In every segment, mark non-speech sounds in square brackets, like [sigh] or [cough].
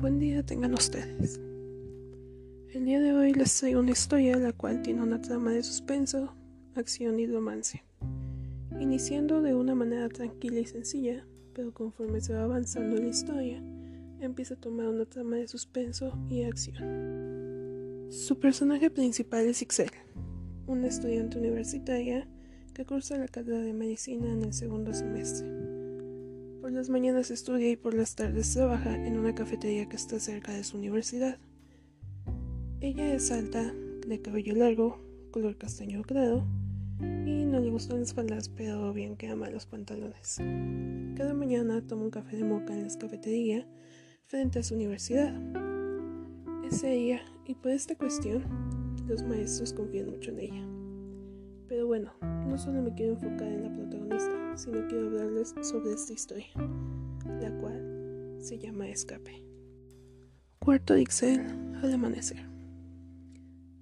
Buen día tengan ustedes. El día de hoy les traigo una historia la cual tiene una trama de suspenso, acción y romance, iniciando de una manera tranquila y sencilla, pero conforme se va avanzando la historia, empieza a tomar una trama de suspenso y acción. Su personaje principal es Ixel, una estudiante universitaria que cursa la carrera de medicina en el segundo semestre. Por las mañanas estudia y por las tardes trabaja en una cafetería que está cerca de su universidad. Ella es alta, de cabello largo, color castaño claro, y no le gustan las faldas, pero bien que ama los pantalones. Cada mañana toma un café de moca en la cafetería frente a su universidad. Es ella, y por esta cuestión, los maestros confían mucho en ella. Pero bueno, no solo me quiero enfocar en la protagonista, sino quiero hablarles sobre esta historia, la cual se llama Escape. Cuarto de Ixel al amanecer.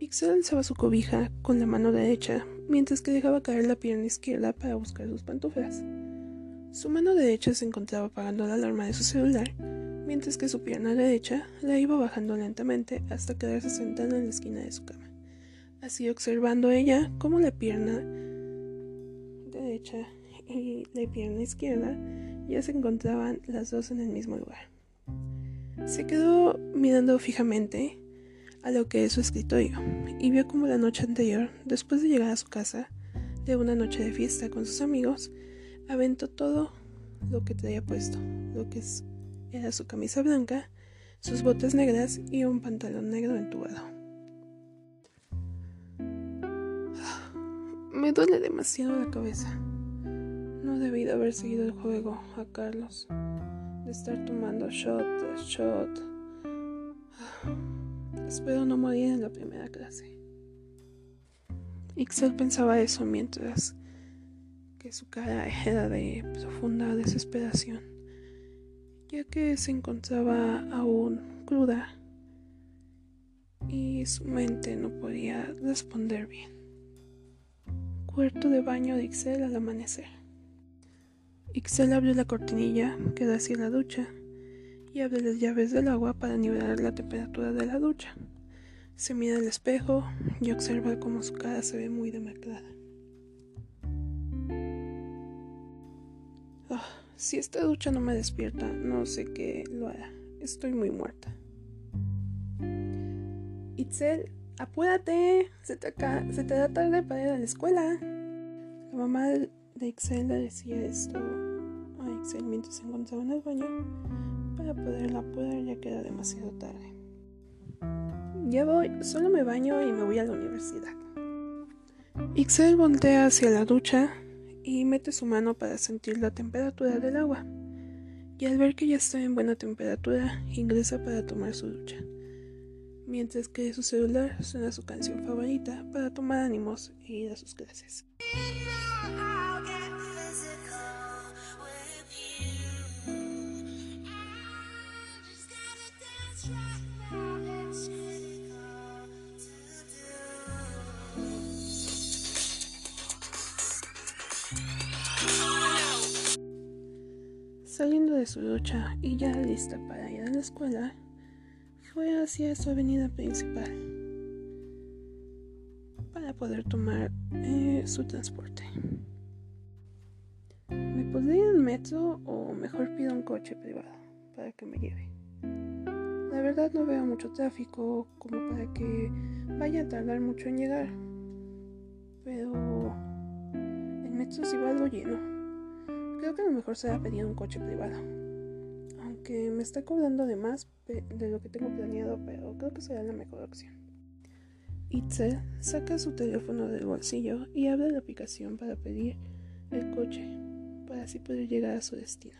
Ixel alzaba su cobija con la mano derecha mientras que dejaba caer la pierna izquierda para buscar sus pantuflas. Su mano derecha se encontraba apagando la alarma de su celular, mientras que su pierna derecha la iba bajando lentamente hasta quedarse sentada en la esquina de su cama. Así observando ella cómo la pierna derecha y la pierna izquierda ya se encontraban las dos en el mismo lugar. Se quedó mirando fijamente a lo que es su escritorio y vio como la noche anterior, después de llegar a su casa de una noche de fiesta con sus amigos, aventó todo lo que traía puesto, lo que era su camisa blanca, sus botas negras y un pantalón negro entubado. Me duele demasiado la cabeza. No debí de haber seguido el juego a Carlos, de estar tomando shot tras shot. Espero no morir en la primera clase. Ixel pensaba eso mientras que su cara era de profunda desesperación, ya que se encontraba aún cruda y su mente no podía responder bien. Cuarto de baño de Ixel al amanecer. Ixel abre la cortinilla que da hacia la ducha y abre las llaves del agua para nivelar la temperatura de la ducha. Se mira al espejo y observa cómo su cara se ve muy demacrada. Ah, si esta ducha no me despierta, no sé qué lo hará. Estoy muy muerta. Itzel, apúrate. Se te, se te da tarde para ir a la escuela. La mamá de Ixel le decía esto mientras se encontraba en el baño para poderla poder ya queda demasiado tarde. Ya voy, solo me baño y me voy a la universidad. Ixel voltea hacia la ducha y mete su mano para sentir la temperatura del agua. Y al ver que ya está en buena temperatura, ingresa para tomar su ducha. Mientras que su celular suena su canción favorita para tomar ánimos e ir a sus clases. Saliendo de su ducha y ya lista para ir a la escuela, fue hacia su avenida principal para poder tomar eh, su transporte. ¿Me podría ir en metro o mejor pido un coche privado para que me lleve? La verdad no veo mucho tráfico como para que vaya a tardar mucho en llegar. Pero el metro sí va algo lleno. Creo que lo mejor será pedir un coche privado. Aunque me está cobrando de más de lo que tengo planeado, pero creo que será la mejor opción. Itzel saca su teléfono del bolsillo y abre la aplicación para pedir el coche, para así poder llegar a su destino.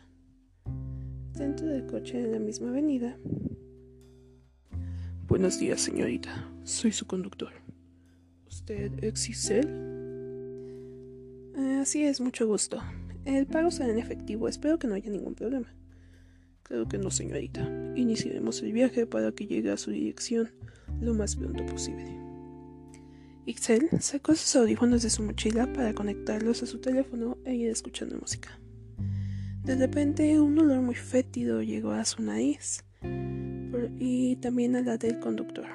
Dentro del coche en la misma avenida. Buenos días, señorita. Soy su conductor. ¿Usted es Itzel? Eh, así es, mucho gusto. El pago será en efectivo, espero que no haya ningún problema. Creo que no, señorita. Iniciaremos el viaje para que llegue a su dirección lo más pronto posible. Ixel sacó sus audífonos de su mochila para conectarlos a su teléfono e ir escuchando música. De repente, un olor muy fétido llegó a su nariz, y también a la del conductor,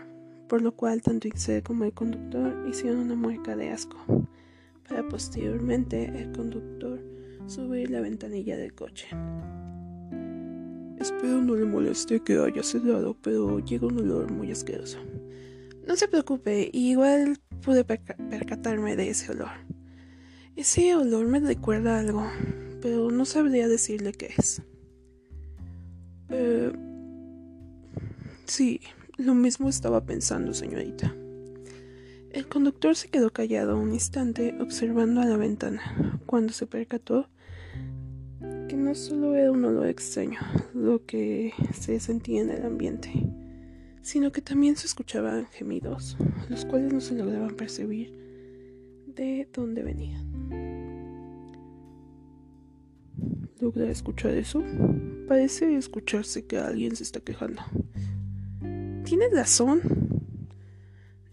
por lo cual tanto Ixel como el conductor hicieron una mueca de asco, para posteriormente el conductor subir la ventanilla del coche. Espero no le moleste que haya cerrado, pero llega un olor muy asqueroso. No se preocupe, igual pude percatarme de ese olor. Ese olor me recuerda algo, pero no sabría decirle qué es. Eh, sí, lo mismo estaba pensando, señorita. El conductor se quedó callado un instante observando a la ventana, cuando se percató que no solo era un olor extraño lo que se sentía en el ambiente, sino que también se escuchaban gemidos, los cuales no se lograban percibir de dónde venían. ¿Logra escuchar eso? Parece escucharse que alguien se está quejando. Tienes razón.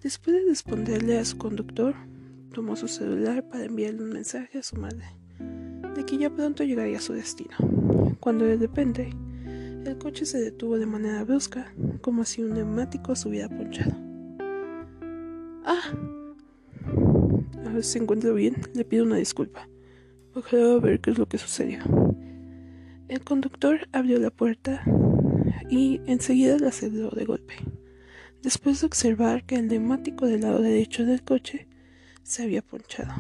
Después de responderle a su conductor, tomó su celular para enviarle un mensaje a su madre de que ya pronto llegaría a su destino, cuando de repente el coche se detuvo de manera brusca, como si un neumático se hubiera ponchado. ¡Ah! A ver, se encuentra bien, le pido una disculpa. Ojalá ver qué es lo que sucedió. El conductor abrió la puerta y enseguida la cerró de golpe, después de observar que el neumático del lado derecho del coche se había ponchado.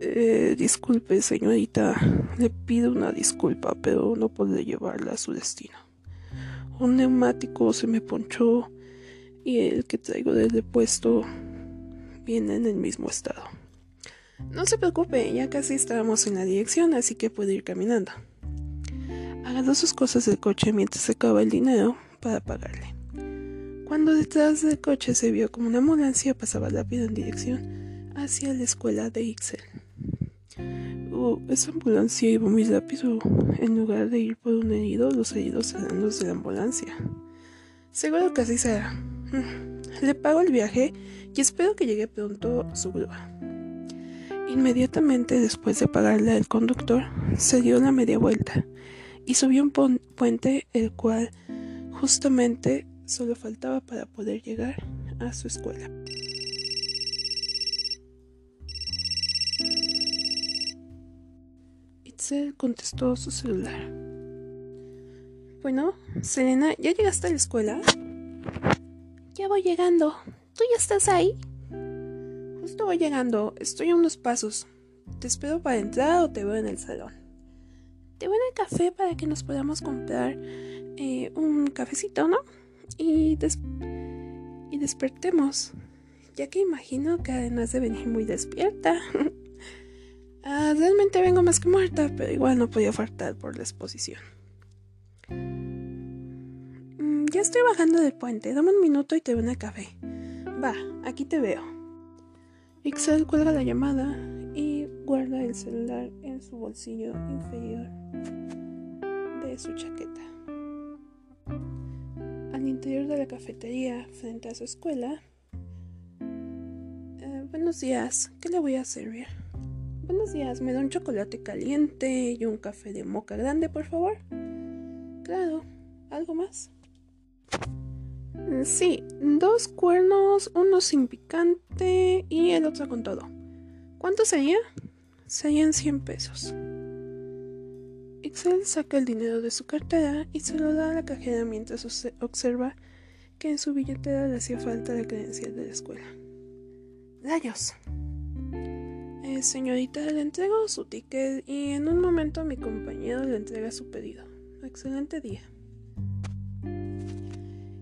Eh, disculpe, señorita, le pido una disculpa, pero no podré llevarla a su destino. Un neumático se me ponchó y el que traigo del depuesto viene en el mismo estado. No se preocupe, ya casi estábamos en la dirección, así que puede ir caminando. Agarró sus cosas del coche mientras sacaba el dinero para pagarle. Cuando detrás del coche se vio como una ambulancia pasaba rápido en dirección hacia la escuela de Ixel. Oh, esa ambulancia iba muy rápido. En lugar de ir por un herido, los heridos eran los de la ambulancia. Seguro que así será. Mm, le pago el viaje y espero que llegue pronto su grúa. Inmediatamente después de pagarle al conductor, se dio la media vuelta y subió un puente el cual justamente solo faltaba para poder llegar a su escuela. Itzel contestó su celular. Bueno, Selena, ¿ya llegaste a la escuela? Ya voy llegando. ¿Tú ya estás ahí? Justo voy llegando, estoy a unos pasos. ¿Te espero para entrar o te veo en el salón? Te voy al café para que nos podamos comprar eh, un cafecito, ¿no? Y, y despertemos, ya que imagino que además de venir muy despierta. [laughs] ah, realmente vengo más que muerta, pero igual no podía faltar por la exposición. Mm, ya estoy bajando del puente, dame un minuto y te veo al café. Va, aquí te veo. Ixel cuelga la llamada y guarda el celular en su bolsillo inferior de su chaqueta. Al interior de la cafetería, frente a su escuela. Eh, buenos días, ¿qué le voy a servir? Buenos días, me da un chocolate caliente y un café de moca grande, por favor. Claro, ¿algo más? Sí, dos cuernos, uno sin picante y el otro con todo. ¿Cuánto sería? Serían 100 pesos. Excel saca el dinero de su cartera y se lo da a la cajera mientras observa que en su billetera le hacía falta la credencial de la escuela. ¡Rayos! Señorita, le entrego su ticket y en un momento mi compañero le entrega su pedido. Excelente día.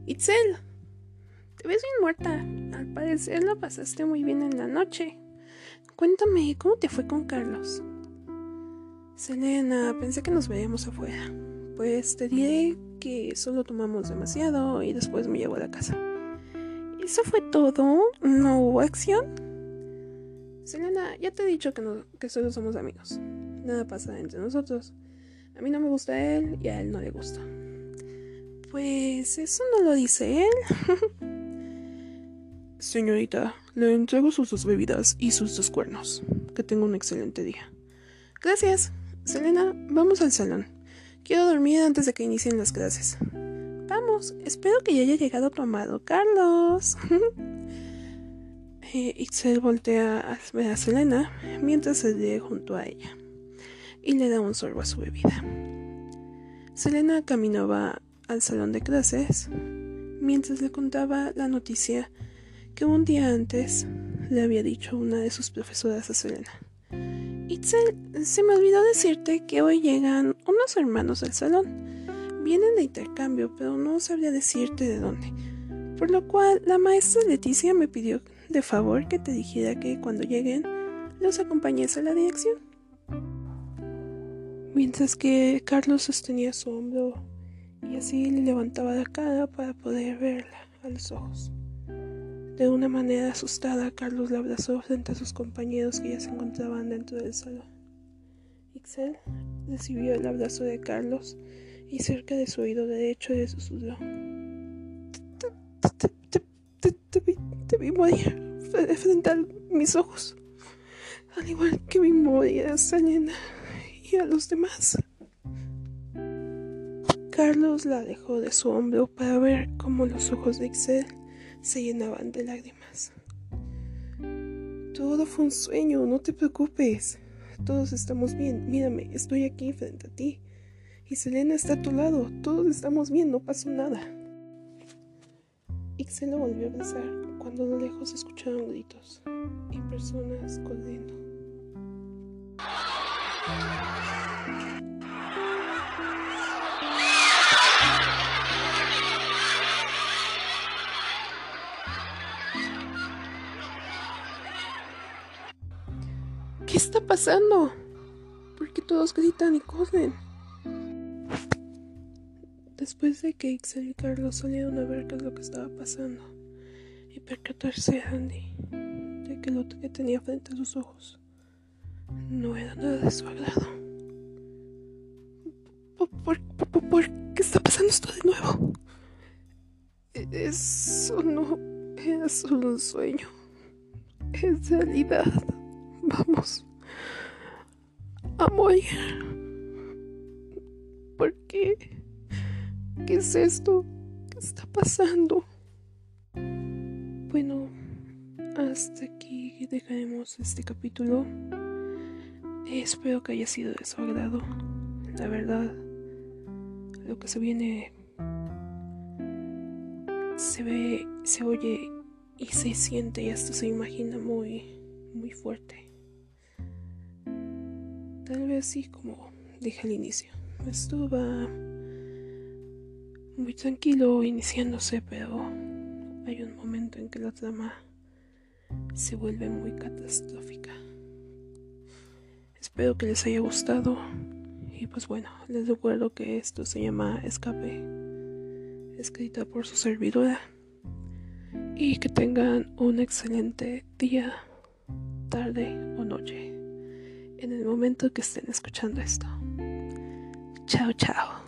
Itzel, te ves bien muerta. Al parecer la pasaste muy bien en la noche. Cuéntame, ¿cómo te fue con Carlos? Selena, pensé que nos veríamos afuera. Pues te diré que solo tomamos demasiado y después me llevó a la casa. ¿Eso fue todo? ¿No hubo acción? Selena, ya te he dicho que, no, que solo somos amigos. Nada pasa entre nosotros. A mí no me gusta él y a él no le gusta. Pues eso no lo dice él. [laughs] Señorita, le entrego sus dos bebidas y sus dos cuernos. Que tenga un excelente día. Gracias. Selena, vamos al salón. Quiero dormir antes de que inicien las clases. Vamos, espero que ya haya llegado tu amado Carlos. [laughs] Ixel voltea a ver a Selena mientras se lee junto a ella y le da un sorbo a su bebida. Selena caminaba al salón de clases mientras le contaba la noticia que un día antes le había dicho una de sus profesoras a Selena. Itzel, se me olvidó decirte que hoy llegan unos hermanos al salón. Vienen de intercambio, pero no sabría decirte de dónde. Por lo cual, la maestra Leticia me pidió de favor que te dijera que cuando lleguen los acompañes a la dirección. Mientras que Carlos sostenía su hombro y así le levantaba la cara para poder verla a los ojos. De una manera asustada, Carlos la abrazó frente a sus compañeros que ya se encontraban dentro del salón. Ixel recibió el abrazo de Carlos y cerca de su oído derecho le susurró. Te, vi morir frente a mis ojos, al igual que vi morir a Selena y a los demás. Carlos la dejó de su hombro para ver cómo los ojos de Ixel se llenaban de lágrimas. Todo fue un sueño, no te preocupes. Todos estamos bien. Mírame, estoy aquí frente a ti. Y Selena está a tu lado. Todos estamos bien, no pasó nada. Ixel lo volvió a besar cuando lo lejos escucharon gritos y personas corriendo. ¿Qué está pasando? ¿Por qué todos gritan y corren? Después de que Ixel y Carlos salieron a ver qué es lo que estaba pasando y percatarse Andy de que lo que tenía frente a sus ojos no era nada de su agrado. ¿Por, por qué está pasando esto de nuevo? Eso no era solo un sueño, es realidad. Vamos a morir. ¿Por qué? ¿Qué es esto? ¿Qué está pasando? Bueno, hasta aquí dejaremos este capítulo. Espero que haya sido de su agrado. La verdad, lo que se viene se ve, se oye y se siente y hasta se imagina muy, muy fuerte. Tal vez sí, como dije al inicio. Esto va muy tranquilo iniciándose, pero hay un momento en que la trama se vuelve muy catastrófica. Espero que les haya gustado. Y pues bueno, les recuerdo que esto se llama Escape, escrita por su servidora. Y que tengan un excelente día, tarde o noche en el momento que estén escuchando esto. Chao, chao.